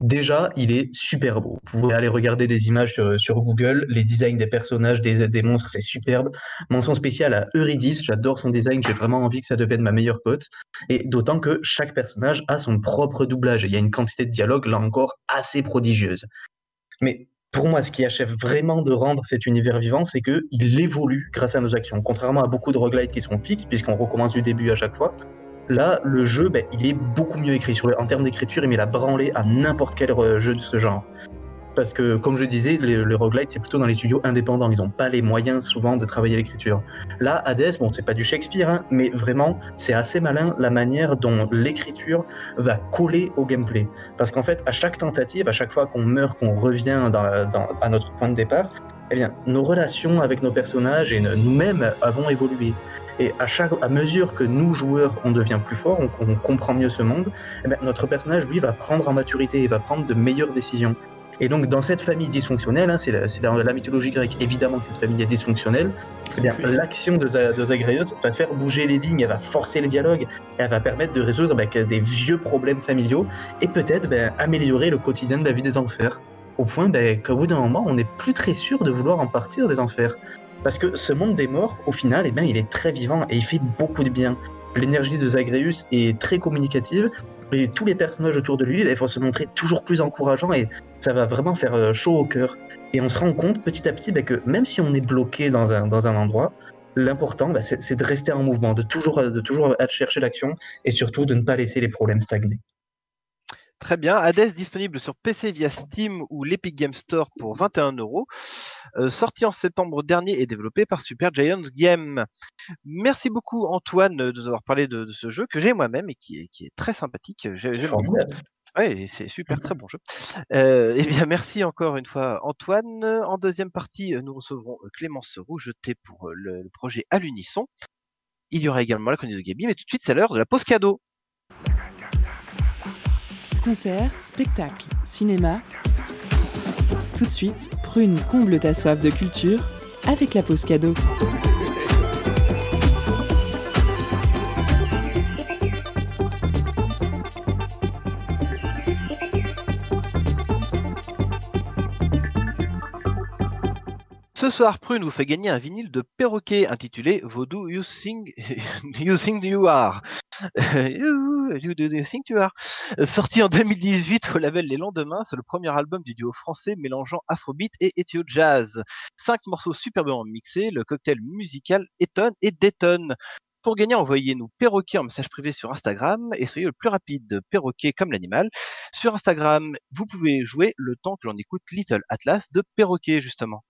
Déjà, il est super beau. Vous pouvez aller regarder des images sur, Google, les designs des personnages, des, des monstres, c'est superbe. Mention spéciale à Eurydice, j'adore son design, j'ai vraiment envie que ça devienne ma meilleure pote. Et d'autant que chaque personnage a son propre doublage et il y a une quantité de dialogue, là encore, assez prodigieuse. Mais pour moi, ce qui achève vraiment de rendre cet univers vivant, c'est qu'il évolue grâce à nos actions. Contrairement à beaucoup de roguelites qui sont fixes, puisqu'on recommence du début à chaque fois, là, le jeu, ben, il est beaucoup mieux écrit. En termes d'écriture, il met la branlée à n'importe quel euh, jeu de ce genre parce que, comme je disais, le, roguelite, c'est plutôt dans les studios indépendants. Ils n'ont pas les moyens souvent de travailler l'écriture. Là, Hades, bon, c'est pas du Shakespeare, hein, mais vraiment, c'est assez malin la manière dont l'écriture va coller au gameplay. Parce qu'en fait, à chaque tentative, à chaque fois qu'on meurt, qu'on revient à notre point de départ, eh bien, nos relations avec nos personnages et nous-mêmes avons évolué. Et à, chaque, à mesure que nous, joueurs, on devient plus forts, on, on comprend mieux ce monde, eh bien, notre personnage, lui, va prendre en maturité et va prendre de meilleures décisions. Et donc, dans cette famille dysfonctionnelle, hein, c'est dans la mythologie grecque, évidemment que cette famille est dysfonctionnelle, eh l'action de, de Zagreus va faire bouger les lignes, elle va forcer le dialogue, elle va permettre de résoudre ben, des vieux problèmes familiaux et peut-être ben, améliorer le quotidien de la vie des enfers. Au point ben, qu'au bout d'un moment, on n'est plus très sûr de vouloir en partir des enfers. Parce que ce monde des morts, au final, eh bien, il est très vivant et il fait beaucoup de bien. L'énergie de Zagreus est très communicative et tous les personnages autour de lui ils vont se montrer toujours plus encourageants et ça va vraiment faire euh, chaud au cœur. Et on se rend compte petit à petit bah, que même si on est bloqué dans un, dans un endroit, l'important bah, c'est de rester en mouvement, de toujours, de toujours chercher l'action et surtout de ne pas laisser les problèmes stagner. Très bien. Hades disponible sur PC via Steam ou l'Epic Game Store pour 21 euros. Euh, sorti en septembre dernier et développé par Super Giant Game. Merci beaucoup Antoine de nous avoir parlé de, ce jeu que j'ai moi-même et qui est, qui est très sympathique. Oui, c'est super, très bon jeu. Euh, eh bien, merci encore une fois Antoine. En deuxième partie, nous recevrons Clémence Rougeté pour le, projet à l'unisson. Il y aura également la chronique de Gabi, mais tout de suite, c'est l'heure de la pause cadeau. Concert, spectacle, cinéma. Tout de suite, Prune comble ta soif de culture avec la pause cadeau. Ce soir, Prune vous fait gagner un vinyle de perroquet intitulé Vaudou You Sing, you, sing you Are. Sorti en 2018 au label Les Lendemains, c'est le premier album du duo français mélangeant Afrobeat et Ethio Jazz. Cinq morceaux superbement mixés, le cocktail musical étonne et détonne. pour gagner, envoyez-nous perroquet en message privé sur Instagram et soyez le plus rapide, perroquet comme l'animal. Sur Instagram, vous pouvez jouer le temps que l'on écoute Little Atlas de perroquet justement.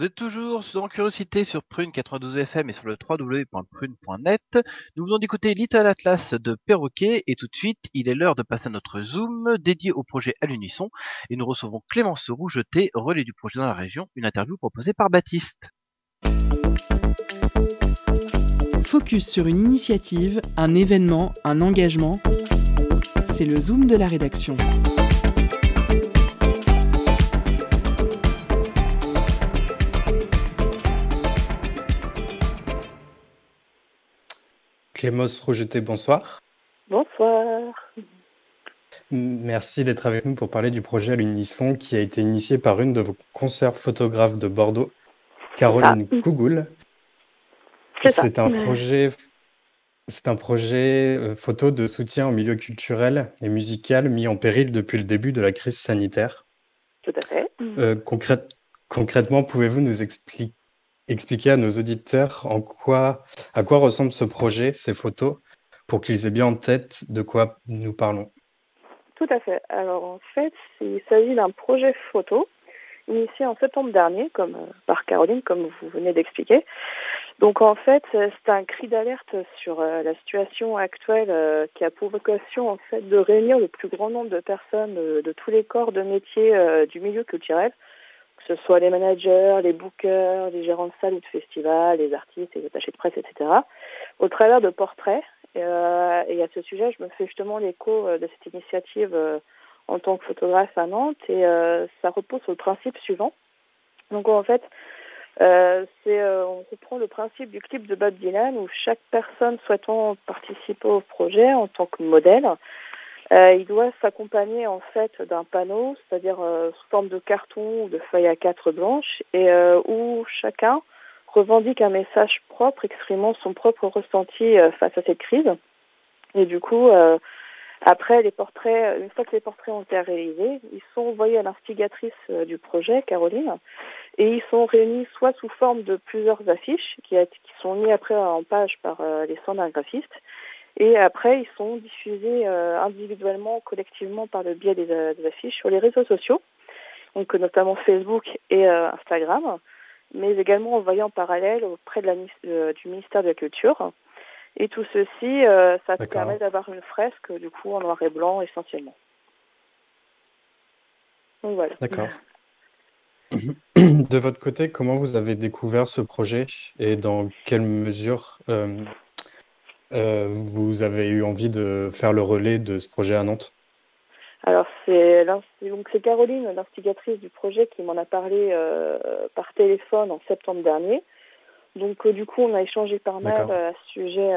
Vous êtes toujours dans Curiosité sur Prune 92 FM et sur le www.prune.net. Nous venons d'écouter Little Atlas de Perroquet et tout de suite, il est l'heure de passer à notre Zoom dédié au projet à l'unisson et nous recevons Clémence Rougeté, relais du projet dans la région, une interview proposée par Baptiste. Focus sur une initiative, un événement, un engagement. C'est le Zoom de la rédaction. Clémence Rougeté, bonsoir. Bonsoir. Merci d'être avec nous pour parler du projet à l'unisson qui a été initié par une de vos consoeurs photographes de Bordeaux, Caroline Ah. Kougoul. C'est un projet, c'est un projet euh, photo de soutien au milieu culturel et musical mis en péril depuis le début de la crise sanitaire. Tout à fait. Euh, concrète- concrètement, pouvez-vous nous expli- expliquer à nos auditeurs en quoi, à quoi ressemble ce projet, ces photos, pour qu'ils aient bien en tête de quoi nous parlons? Tout à fait. Alors en fait, il s'agit d'un projet photo initié en septembre dernier, comme euh, par Caroline, comme vous venez d'expliquer. Donc en fait, c'est un cri d'alerte sur euh, la situation actuelle euh, qui a pour vocation en fait de réunir le plus grand nombre de personnes de tous les corps de métiers du milieu culturel, ce soit les managers, les bookers, les gérants de salles ou de festivals, les artistes, les attachés de presse, etc., au travers de portraits. Et, et à ce sujet, je me fais justement l'écho de cette initiative en tant que photographe à Nantes et ça repose sur le principe suivant. Donc en fait, euh, euh, on reprend le principe du clip de Bob Dylan où chaque personne souhaitant participer au projet en tant que modèle, euh, il doit s'accompagner en fait d'un panneau, c'est-à-dire sous forme de carton ou de feuille à quatre blanches, et où chacun revendique un message propre exprimant son propre ressenti face à cette crise. Et du coup, après les portraits, une fois que les portraits ont été réalisés, ils sont envoyés à l'instigatrice du projet, Caroline, et ils sont réunis soit sous forme de plusieurs affiches qui, sont mis après en page par euh, les centres graphistes, et après ils sont diffusés euh, individuellement, collectivement par le biais des, euh, des, affiches sur les réseaux sociaux, donc notamment Facebook et Instagram, mais également envoyés en parallèle auprès de la, du ministère de la Culture. Et tout ceci, ça permet d'avoir une fresque du coup en noir et blanc essentiellement. Donc voilà. D'accord. De votre côté, comment vous avez découvert ce projet et dans quelle mesure euh, euh, vous avez eu envie de faire le relais de ce projet à Nantes? Alors, c'est donc c'est Caroline, l'instigatrice du projet, qui m'en a parlé euh, par téléphone en septembre dernier. Donc, du coup, on a échangé par mail à ce sujet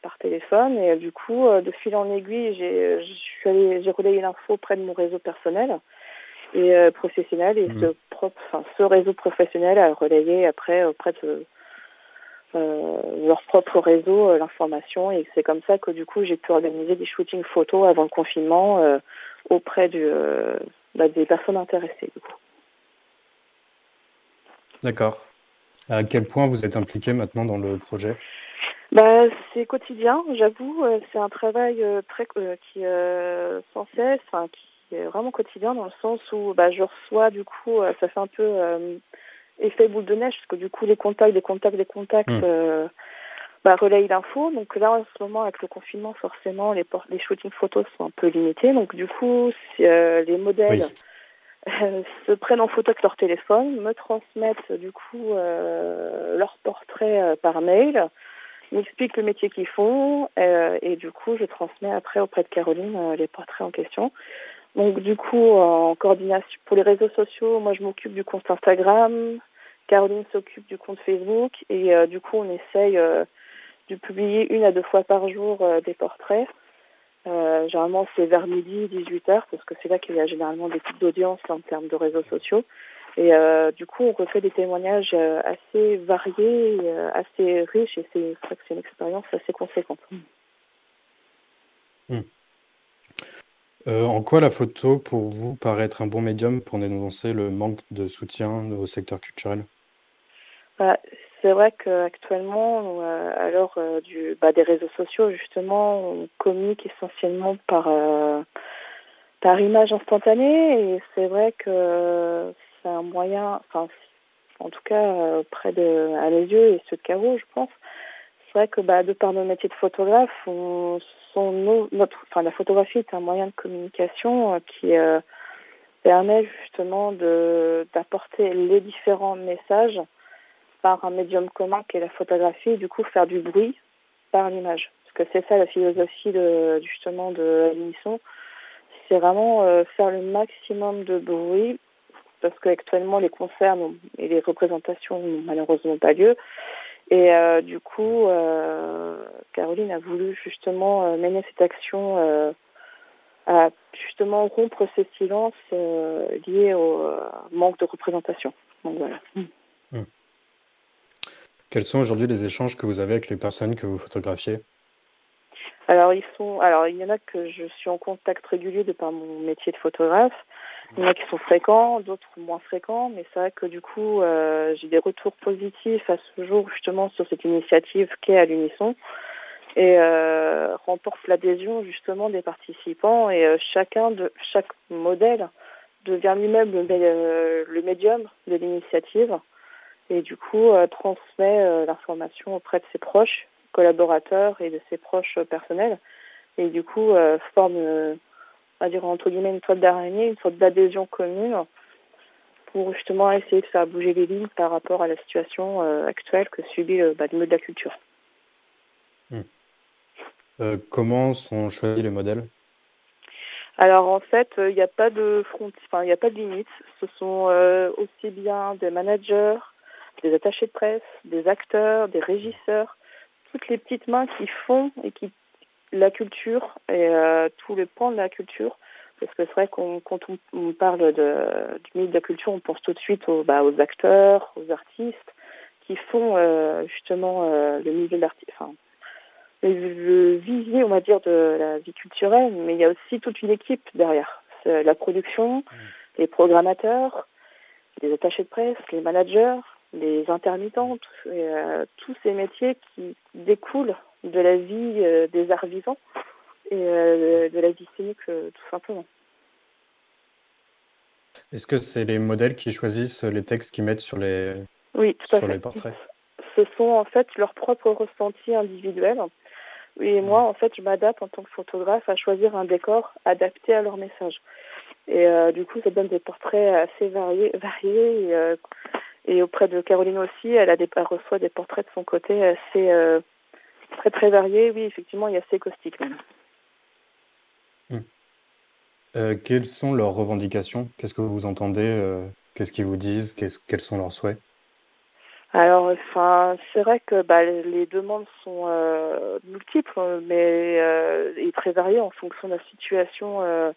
par téléphone. Et du coup, de fil en aiguille, j'ai relayé l'info auprès de mon réseau personnel et euh, professionnel et mmh. ce, propre, enfin, ce réseau professionnel a relayé après auprès de euh, leur propre réseau euh, l'information et c'est comme ça que du coup j'ai pu organiser des shootings photos avant le confinement euh, auprès du, bah, des personnes intéressées du coup. D'accord. À quel point vous êtes impliqué maintenant dans le projet? Bah, c'est quotidien, j'avoue. C'est un travail très qui sans cesse, enfin, qui est vraiment quotidien dans le sens où bah, je reçois du coup, euh, ça fait un peu euh, effet boule de neige parce que du coup les contacts, les contacts, les contacts mmh. euh, bah, relayent l'info. Donc là en ce moment avec le confinement forcément les, les shootings photos sont un peu limités. Donc du coup les modèles se prennent en photo avec leur téléphone, me transmettent du coup leurs portraits par mail m'expliquent le métier qu'ils font et du coup je transmets après auprès de Caroline les portraits en question. Donc du coup, en coordination pour les réseaux sociaux, moi je m'occupe du compte Instagram, Caroline s'occupe du compte Facebook et euh, du coup on essaye euh, de publier une à deux fois par jour euh, des portraits. généralement c'est vers midi, 18h parce que c'est là qu'il y a généralement des types d'audience en termes de réseaux sociaux. Et du coup on refait des témoignages assez variés, assez riches et c'est une expérience assez conséquente. Hmm. En quoi la photo, pour vous, paraît être un bon médium pour dénoncer le manque de soutien au secteur culturel? Bah, C'est vrai qu'actuellement, euh, à l'heure euh, bah, des réseaux sociaux, justement, on communique essentiellement par, par image instantanée. Et c'est vrai que c'est un moyen, enfin, en tout cas, près de, à mes yeux et ceux de Caro, je pense, c'est vrai que bah, de par nos métiers de photographe, on notre, la photographie est un moyen de communication euh, qui euh, permet justement d'apporter les différents messages par un médium commun qui est la photographie du coup faire du bruit par l'image. Parce que c'est ça la philosophie de, justement de l'émission. C'est vraiment euh, faire le maximum de bruit parce qu'actuellement les concerts et les représentations n'ont malheureusement pas lieu. Et euh, du coup, euh, Caroline a voulu justement mener cette action à justement rompre ces silences liés au manque de représentation. Donc voilà. Mmh. Quels sont aujourd'hui les échanges que vous avez avec les personnes que vous photographiez? Alors ils sont, alors il y en a que je suis en contact régulier de par mon métier de photographe. Il y en a qui sont fréquents, d'autres moins fréquents, mais c'est vrai que du coup, euh, j'ai des retours positifs à ce jour justement sur cette initiative qu'est à l'unisson et euh, remporte l'adhésion justement des participants et euh, chacun de chaque modèle devient lui-même le, le médium de l'initiative et du coup euh, transmet euh, l'information auprès de ses proches, collaborateurs et de ses proches personnels et du coup forme, on va dire entre guillemets une toile d'araignée, une sorte d'adhésion commune pour justement essayer de faire bouger les lignes par rapport à la situation actuelle que subit bah, le milieu de la culture. Hmm. comment sont choisis les modèles? Alors en fait, il n'y a pas de front, enfin il n'y a pas de limite. Ce sont euh, aussi bien des managers, des attachés de presse, des acteurs, des régisseurs, toutes les petites mains qui font et qui la culture et euh, tous les pans de la culture. Parce que c'est vrai qu'on quand on, parle de, du milieu de la culture, on pense tout de suite aux, bah, aux acteurs, aux artistes qui font euh, justement le milieu de l'artiste, enfin, le visier, on va dire, de la vie culturelle, mais il y a aussi toute une équipe derrière. La production, les programmateurs, les attachés de presse, les managers, les intermittents, euh, tous ces métiers qui découlent de la vie euh, des arts vivants et euh, de la vie scénique tout simplement. Est-ce que c'est les modèles qui choisissent les textes qu'ils mettent sur les, oui, tout sur à fait. les portraits? Ce sont en fait leurs propres ressentis individuels et moi, en fait, je m'adapte en tant que photographe à choisir un décor adapté à leur message. Et du coup, ça donne des portraits assez variés. variés et, et auprès de Caroline aussi, elle, a des, elle reçoit des portraits de son côté assez euh, très très variés. Oui, effectivement, il y a assez caustique même. Hmm. quelles sont leurs revendications? Qu'est-ce que vous entendez Qu'est-ce qu'ils vous disent? Quels sont leurs souhaits? Alors, enfin, c'est vrai que bah, les demandes sont euh, multiples, mais euh, et très variées en fonction de la situation euh,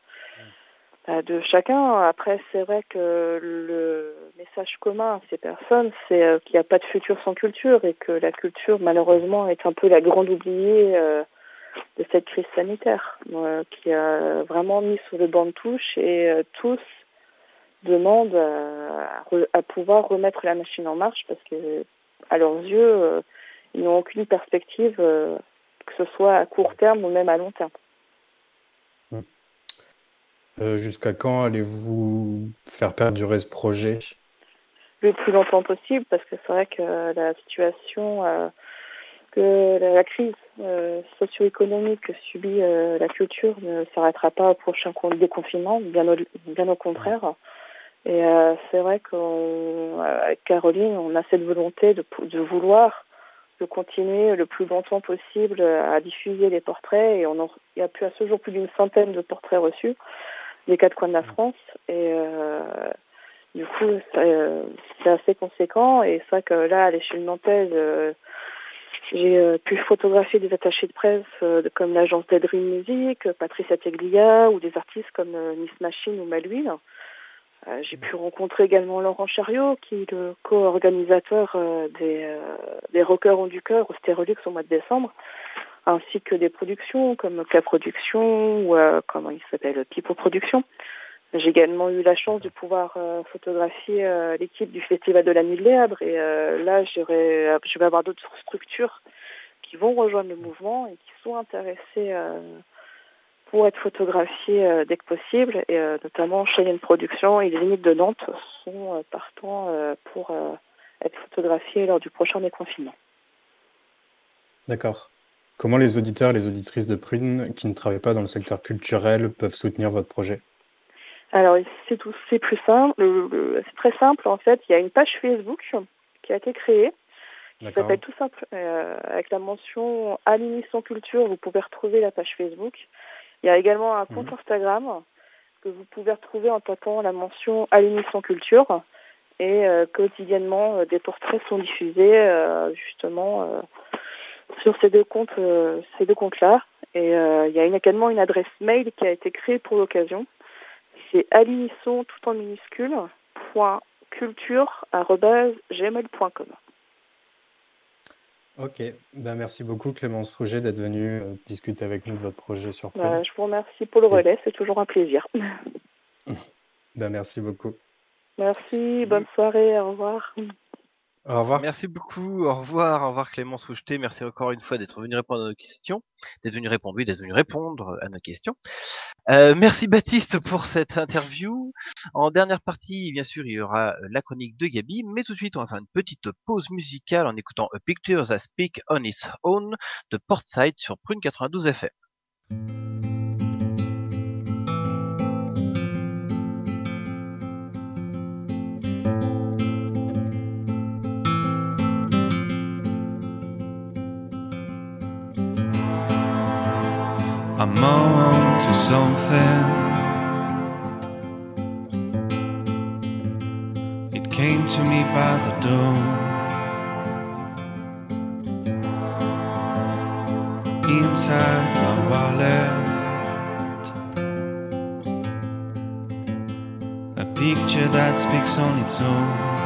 de chacun. Après, c'est vrai que le message commun à ces personnes, c'est euh, qu'il n'y a pas de futur sans culture et que la culture, malheureusement, est un peu la grande oubliée euh, de cette crise sanitaire, qui a vraiment mis sur le banc de touche et tous demandent à, pouvoir remettre la machine en marche parce que, à leurs yeux, euh, ils n'ont aucune perspective, euh, que ce soit à court terme ou même à long terme. Euh, Jusqu'à quand allez-vous faire perdurer ce projet? Le plus longtemps possible, parce que c'est vrai que la situation, euh, que la, crise euh, socio-économique que subit la culture ne s'arrêtera pas au prochain déconfinement, bien au, contraire. Et c'est vrai qu'avec Caroline, on a cette volonté de, vouloir de continuer le plus longtemps possible à diffuser les portraits. Et on il y a plus à ce jour plus d'une centaine de portraits reçus des quatre coins de la France. Et euh, du coup, euh, c'est assez conséquent. Et c'est vrai que là, à l'échelle nantaise, euh, j'ai pu photographier des attachés de presse comme l'agence d'Edrin Music, Patricia Teglia ou des artistes comme Nice Machine ou Malouine. Euh, j'ai pu rencontrer également Laurent Chariot, qui est le co-organisateur des, des Rockers ont du cœur au Stérolux au mois de décembre, ainsi que des productions comme K Production ou comment il s'appelle Pipo Production. J'ai également eu la chance de pouvoir photographier l'équipe du Festival de la Nuit de Léabre et là j'irai, je vais avoir d'autres structures qui vont rejoindre le mouvement et qui sont intéressées pour être photographié euh, dès que possible, et euh, notamment Cheyenne Production et les limites de Nantes sont euh, partants pour être photographiés lors du prochain déconfinement. D'accord. Comment les auditeurs et les auditrices de Prune qui ne travaillent pas dans le secteur culturel peuvent soutenir votre projet? Alors, c'est tout, c'est plus simple. C'est très simple en fait. Il y a une page Facebook qui a été créée qui s'appelle tout simple avec la mention Alignisson Culture. Vous pouvez retrouver la page Facebook. Il y a également un compte mhm. Instagram que vous pouvez retrouver en tapant la mention Alignement Culture. Et euh, quotidiennement, euh, des portraits sont diffusés euh, justement sur ces deux comptes, ces deux comptes-là. Et il y a également une adresse mail qui a été créée pour l'occasion. C'est alignisson tout en minuscule point culture gmail.com. Ok, ben, merci beaucoup Clémence Rouget d'être venue euh, discuter avec nous de votre projet sur bah, Je vous remercie pour le relais, c'est toujours un plaisir. ben, merci beaucoup. Merci, bonne soirée, au revoir. Au revoir. Merci beaucoup. Au revoir. Au revoir Clémence Roucheté. Merci encore une fois d'être venu répondre à nos questions. D'être venu répondre, à nos questions. Euh, merci Baptiste pour cette interview. En dernière partie, bien sûr, il y aura la chronique de Gabi, mais tout de suite, on va faire une petite pause musicale en écoutant A Picture That Speak on Its Own de Portside sur Prune 92 FM. I'm on to something. It came to me by the dawn. Inside my wallet, a picture that speaks on its own.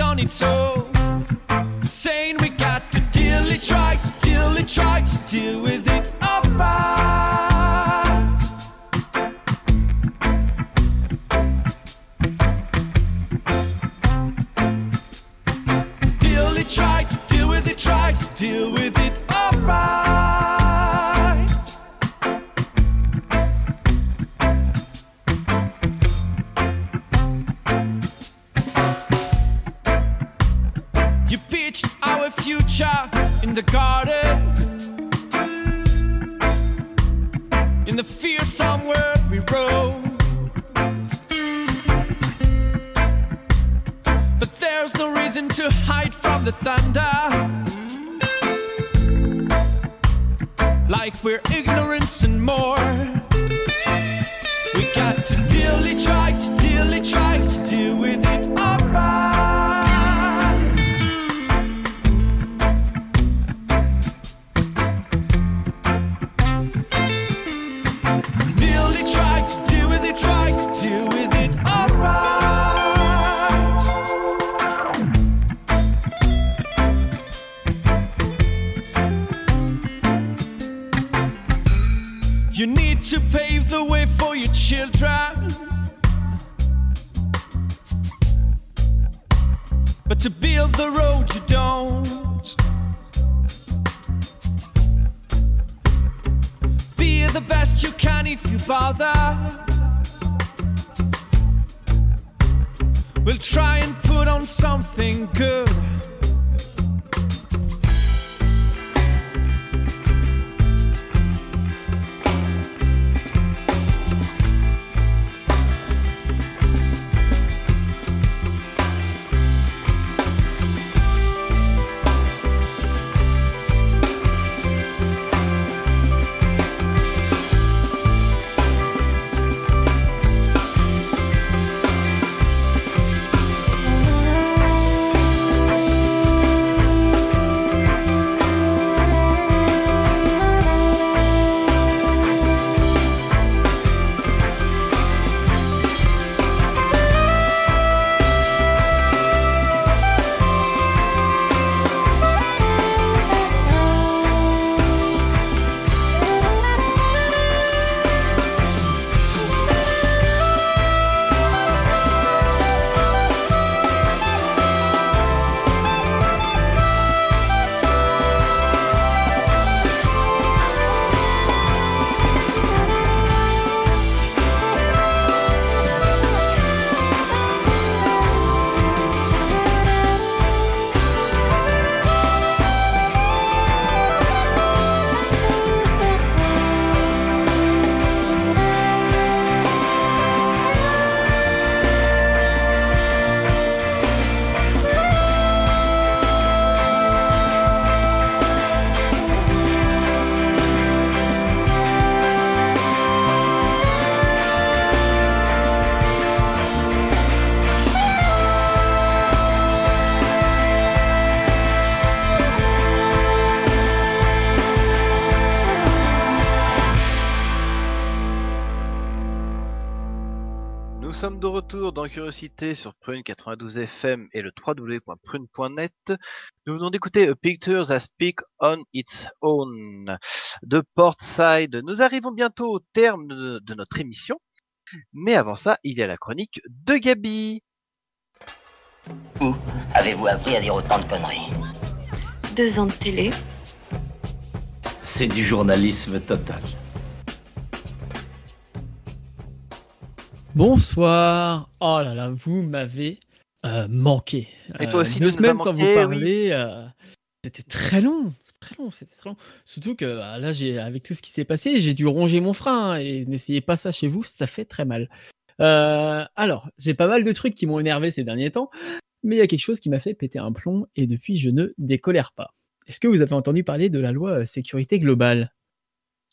On its own, saying we got to deal it right, deal it right, deal retour dans Curiosité sur Prune 92 FM et le www.prune.net. Nous venons d'écouter A Picture That Speak on Its Own de Portside. Nous arrivons bientôt au terme de, de notre émission. Mais avant ça, il y a la chronique de Gabi. Où avez-vous appris à dire autant de conneries? Deux ans de télé. C'est du journalisme total. Bonsoir. Oh là là, vous m'avez euh, manqué. Et toi Euh, aussi, deux nous as semaines sans manqué, vous oui. parler. euh, c'était très long, très long, c'était très long. Surtout que bah, là, j'ai avec tout ce qui s'est passé, j'ai dû ronger mon frein hein, et n'essayez pas ça chez vous, ça fait très mal. Euh, alors, j'ai pas mal de trucs qui m'ont énervé ces derniers temps, mais il y a quelque chose qui m'a fait péter un plomb et depuis, je ne décolère pas. Est-ce que vous avez entendu parler de la loi euh, sécurité globale?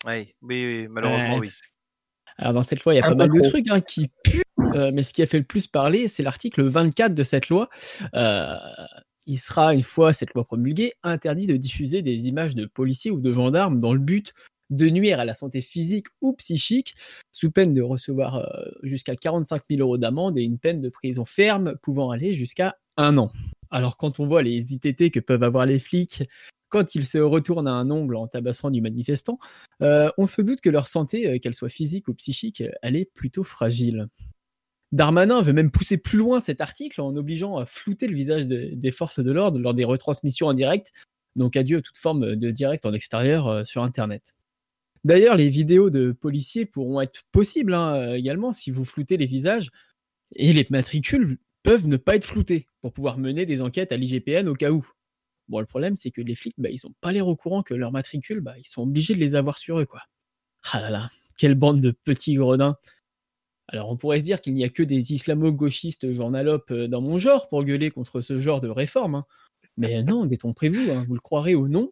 Oui, oui, oui, malheureusement, oui. Alors dans cette loi, il y a Un pas mal de trucs hein, qui puent, euh, mais ce qui a fait le plus parler, c'est l'article 24 de cette loi. Euh, il sera, une fois cette loi promulguée, interdit de diffuser des images de policiers ou de gendarmes dans le but de nuire à la santé physique ou psychique, sous peine de recevoir euh, jusqu'à 45 000 euros d'amende et une peine de prison ferme pouvant aller jusqu'à un an. Alors quand on voit les ITT que peuvent avoir les flics quand ils se retournent à un ongle en tabassant du manifestant, euh, on se doute que leur santé, euh, qu'elle soit physique ou psychique, euh, elle est plutôt fragile. Darmanin veut même pousser plus loin cet article en obligeant à flouter le visage de- des forces de l'ordre lors des retransmissions en direct, donc adieu à toute forme de direct en extérieur sur Internet. D'ailleurs, les vidéos de policiers pourront être possibles hein, également si vous floutez les visages, et les matricules peuvent ne pas être floutés pour pouvoir mener des enquêtes à l'IGPN au cas où. Bon, le problème, c'est que les flics, bah, ils n'ont pas l'air au courant que leurs matricules, bah, ils sont obligés de les avoir sur eux, quoi. Ah là là, quelle bande de petits gredins. Alors, on pourrait se dire qu'il n'y a que des islamo-gauchistes journalopes euh, dans mon genre pour gueuler contre ce genre de réforme. hein. Mais non, détrompez-vous, hein, vous le croirez ou non.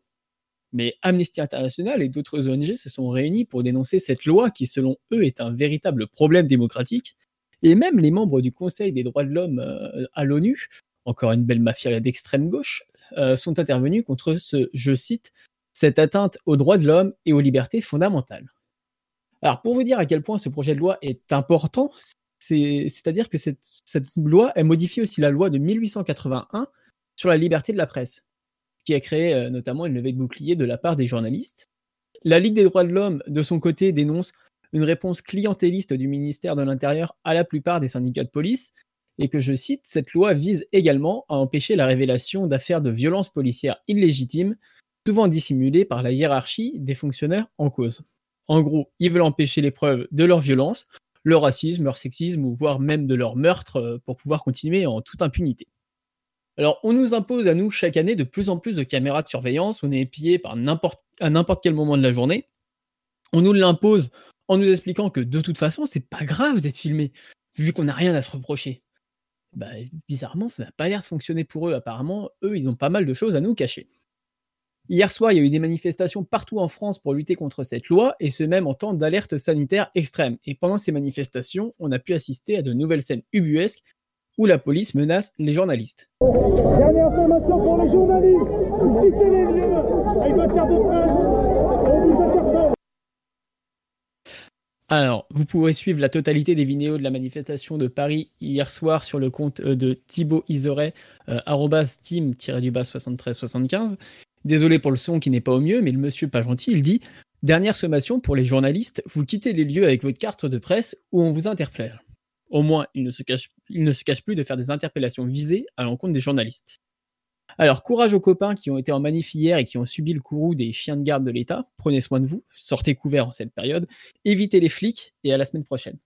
Mais Amnesty International et d'autres ONG se sont réunis pour dénoncer cette loi qui, selon eux, est un véritable problème démocratique. Et même les membres du Conseil des droits de l'homme euh, à l'ONU, encore une belle mafia d'extrême gauche, euh, sont intervenus contre ce, je cite, cette atteinte aux droits de l'homme et aux libertés fondamentales. Alors, pour vous dire à quel point ce projet de loi est important, c'est- c'est-à-dire que cette, cette loi, elle modifie aussi la loi de 1881 sur la liberté de la presse, qui a créé euh, notamment une levée de bouclier de la part des journalistes. La Ligue des droits de l'homme, de son côté, dénonce une réponse clientéliste du ministère de l'Intérieur à la plupart des syndicats de police, et que je cite, cette loi vise également à empêcher la révélation d'affaires de violences policières illégitimes, souvent dissimulées par la hiérarchie des fonctionnaires en cause. En gros, ils veulent empêcher les preuves de leur violence, leur racisme, leur sexisme, ou voire même de leur meurtre, euh, pour pouvoir continuer en toute impunité. Alors, on nous impose à nous chaque année de plus en plus de caméras de surveillance, on est pillé par à n'importe quel moment de la journée. On nous l'impose en nous expliquant que de toute façon, c'est pas grave d'être filmé, vu qu'on n'a rien à se reprocher. Bah, bizarrement, ça n'a pas l'air de fonctionner pour eux. Apparemment, eux, ils ont pas mal de choses à nous cacher. Hier soir, il y a eu des manifestations partout en France pour lutter contre cette loi, et ce même en temps d'alerte sanitaire extrême. Et pendant ces manifestations, on a pu assister à de nouvelles scènes ubuesques où la police menace les journalistes. Dernière information pour les journalistes. Quittez les lieux. On vous interpelle. Alors, vous pourrez suivre la totalité des vidéos de la manifestation de Paris hier soir sur le compte euh, de Thibaut Iseret, euh, arrobas team-7375. Désolé pour le son qui n'est pas au mieux, mais le monsieur pas gentil, il dit Dernière sommation pour les journalistes, vous quittez les lieux avec votre carte de presse ou on vous interpelle. Au moins, il ne se cache plus de faire des interpellations visées à l'encontre des journalistes. Alors, courage aux copains qui ont été en manif hier et qui ont subi le courroux des chiens de garde de l'État. Prenez soin de vous, sortez couverts en cette période, évitez les flics et à la semaine prochaine.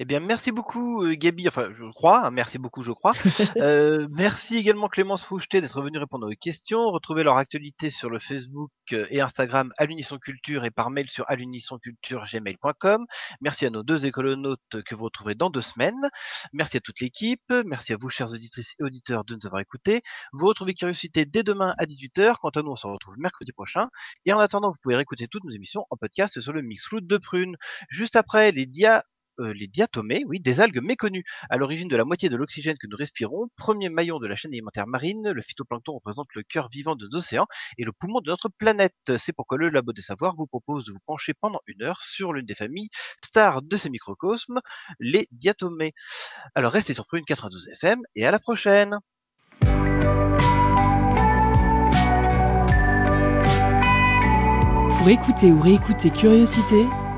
Eh bien, merci beaucoup, euh, Gabi. Enfin, je crois. hein, merci beaucoup, je crois. Euh, merci également Clémence Foucheté d'être venue répondre aux questions. Retrouvez leur actualité sur le Facebook euh, et Instagram à l'Unisson Culture et par mail sur alunisonculture.gmail.com. Merci à nos deux écolonautes que vous retrouverez dans deux semaines. Merci à toute l'équipe. Merci à vous, chers auditrices et auditeurs, de nous avoir écoutés. Vous retrouvez Curiosité dès demain à 18h. Quant à nous, on se retrouve mercredi prochain. Et en attendant, vous pouvez réécouter toutes nos émissions en podcast sur le Mixloot de Prune. Juste après, les dia euh, les diatomées, oui, des algues méconnues, à l'origine de la moitié de l'oxygène que nous respirons, premier maillon de la chaîne alimentaire marine, le phytoplancton représente le cœur vivant de nos océans et le poumon de notre planète. C'est pourquoi le Labo des Savoirs vous propose de vous pencher pendant une heure sur l'une des familles stars de ces microcosmes, les diatomées. Alors restez sur Prune 92 FM et à la prochaine Pour écouter ou réécouter Curiosité,